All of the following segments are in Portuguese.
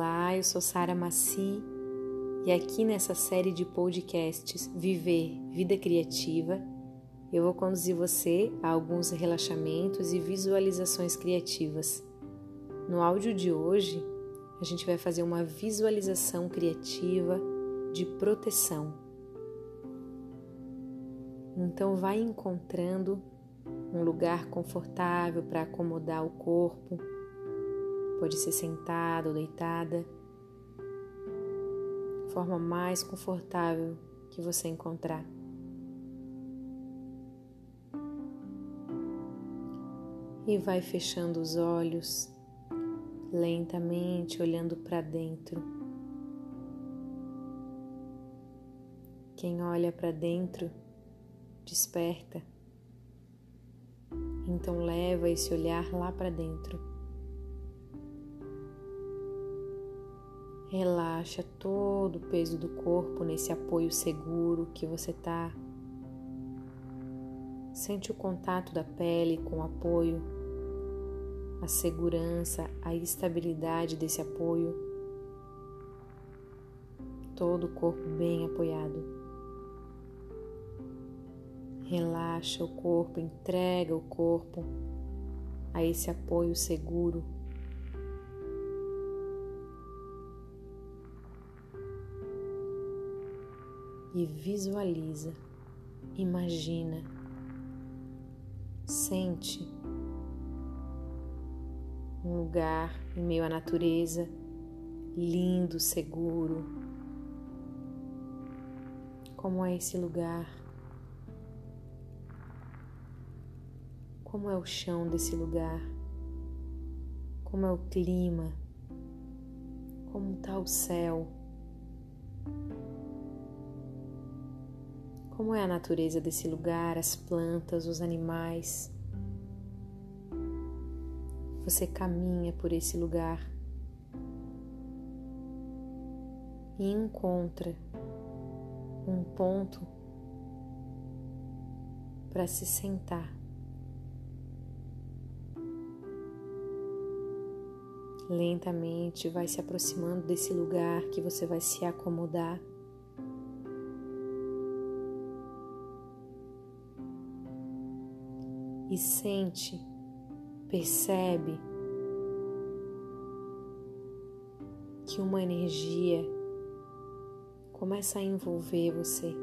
Olá, eu sou Sara Maci e aqui nessa série de podcasts Viver Vida Criativa, eu vou conduzir você a alguns relaxamentos e visualizações criativas. No áudio de hoje, a gente vai fazer uma visualização criativa de proteção. Então vai encontrando um lugar confortável para acomodar o corpo Pode ser sentada ou deitada, forma mais confortável que você encontrar. E vai fechando os olhos, lentamente olhando para dentro. Quem olha para dentro desperta. Então leva esse olhar lá para dentro. Relaxa todo o peso do corpo nesse apoio seguro que você tá. Sente o contato da pele com o apoio, a segurança, a estabilidade desse apoio. Todo o corpo bem apoiado. Relaxa o corpo, entrega o corpo a esse apoio seguro. E visualiza, imagina, sente um lugar em meio à natureza, lindo, seguro. Como é esse lugar? Como é o chão desse lugar? Como é o clima? Como está o céu? Como é a natureza desse lugar, as plantas, os animais? Você caminha por esse lugar e encontra um ponto para se sentar. Lentamente vai se aproximando desse lugar que você vai se acomodar. E sente, percebe que uma energia começa a envolver você.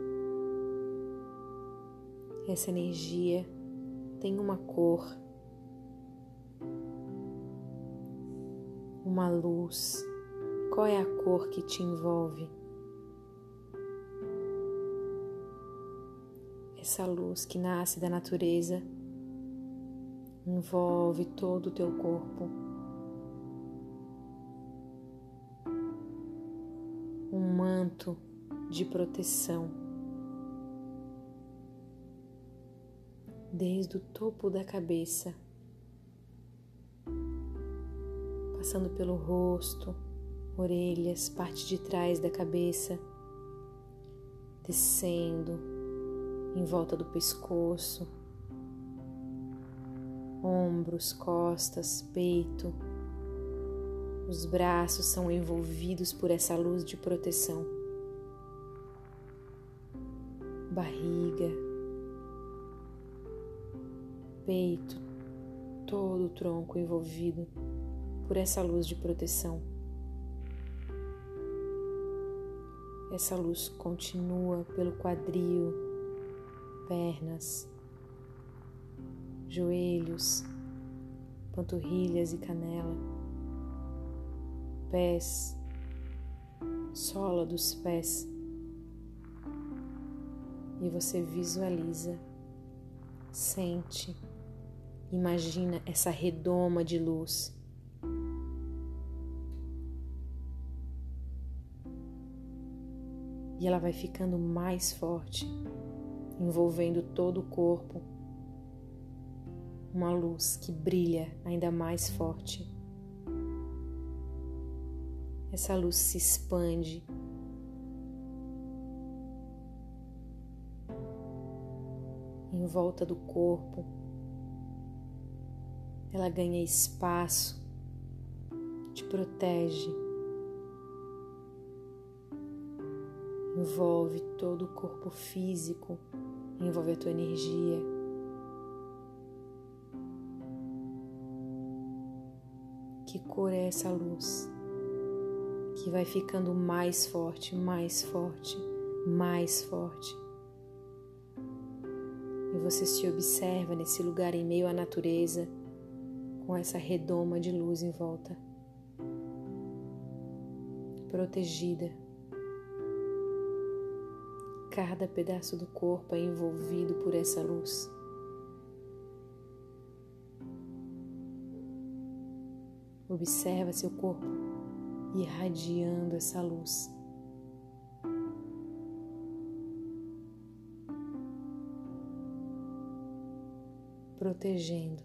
Essa energia tem uma cor, uma luz. Qual é a cor que te envolve? Essa luz que nasce da natureza envolve todo o teu corpo. Um manto de proteção, desde o topo da cabeça, passando pelo rosto, orelhas, parte de trás da cabeça, descendo em volta do pescoço ombros, costas, peito. Os braços são envolvidos por essa luz de proteção. Barriga, peito, todo o tronco envolvido por essa luz de proteção. Essa luz continua pelo quadril, pernas, joelhos, panturrilhas e canela, pés, sola dos pés. E você visualiza, sente, imagina essa redoma de luz. E ela vai ficando mais forte, envolvendo todo o corpo uma luz que brilha ainda mais forte. Essa luz se expande. Em volta do corpo, ela ganha espaço, te protege, envolve todo o corpo físico, envolve a tua energia. Que cor é essa luz? Que vai ficando mais forte, mais forte, mais forte. E você se observa nesse lugar em meio à natureza, com essa redoma de luz em volta. Protegida Cada pedaço do corpo é envolvido por essa luz. Observa seu corpo irradiando essa luz. Protegendo.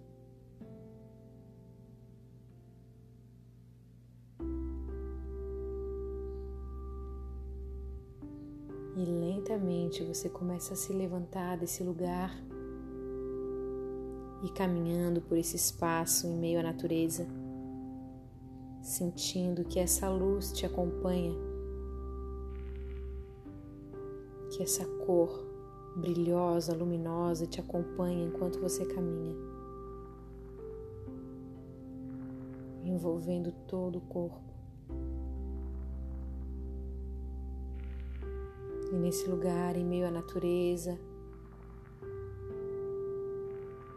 E lentamente você começa a se levantar desse lugar e caminhando por esse espaço em meio à natureza, sentindo que essa luz te acompanha, que essa cor brilhosa, luminosa te acompanha enquanto você caminha, envolvendo todo o corpo. E nesse lugar, em meio à natureza,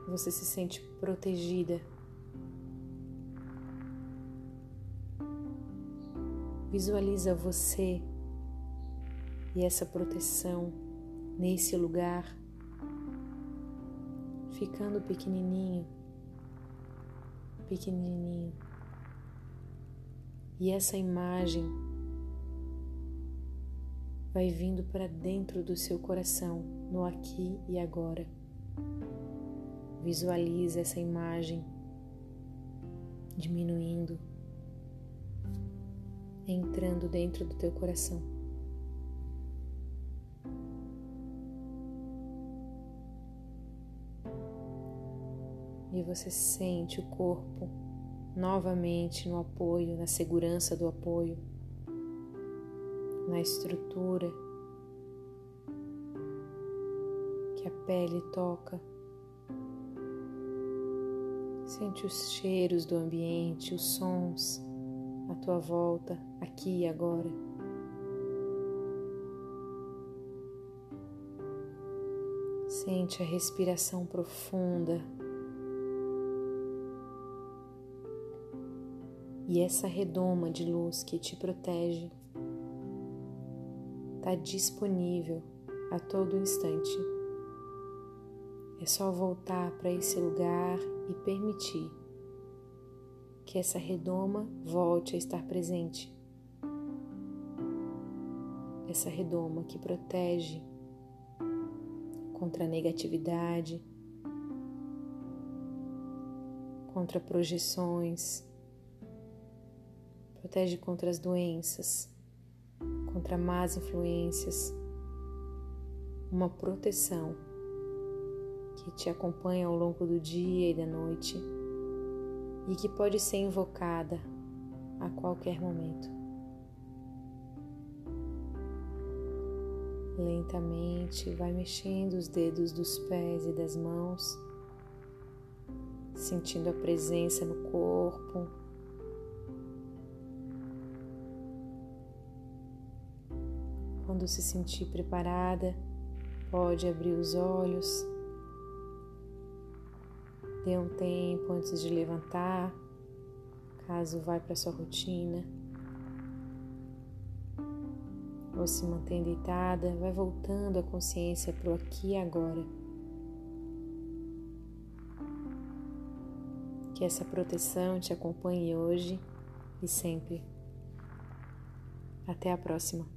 você se sente protegida. Visualiza você e essa proteção nesse lugar, ficando pequenininho, pequenininho. E essa imagem vai vindo para dentro do seu coração, no aqui e agora. Visualiza essa imagem diminuindo, entrando dentro do teu coração. E você sente o corpo novamente no apoio, na segurança do apoio na estrutura que a pele toca. Sente os cheiros do ambiente, os sons à tua volta, aqui e agora. Sente a respiração profunda e essa redoma de luz que te protege está disponível a todo instante. É só voltar para esse lugar e permitir que essa redoma volte a estar presente. Essa redoma que protege contra a negatividade, contra projeções, protege contra as doenças contra más influências, uma proteção que te acompanha ao longo do dia e da noite e que pode ser invocada a qualquer momento. Lentamente vai mexendo os dedos dos pés e das mãos, sentindo a presença no corpo Quando se sentir preparada, pode abrir os olhos. Dê um tempo antes de levantar, caso vá para sua rotina. Ou se mantém deitada, vai voltando a consciência para o aqui e agora. Que essa proteção te acompanhe hoje e sempre. Até a próxima.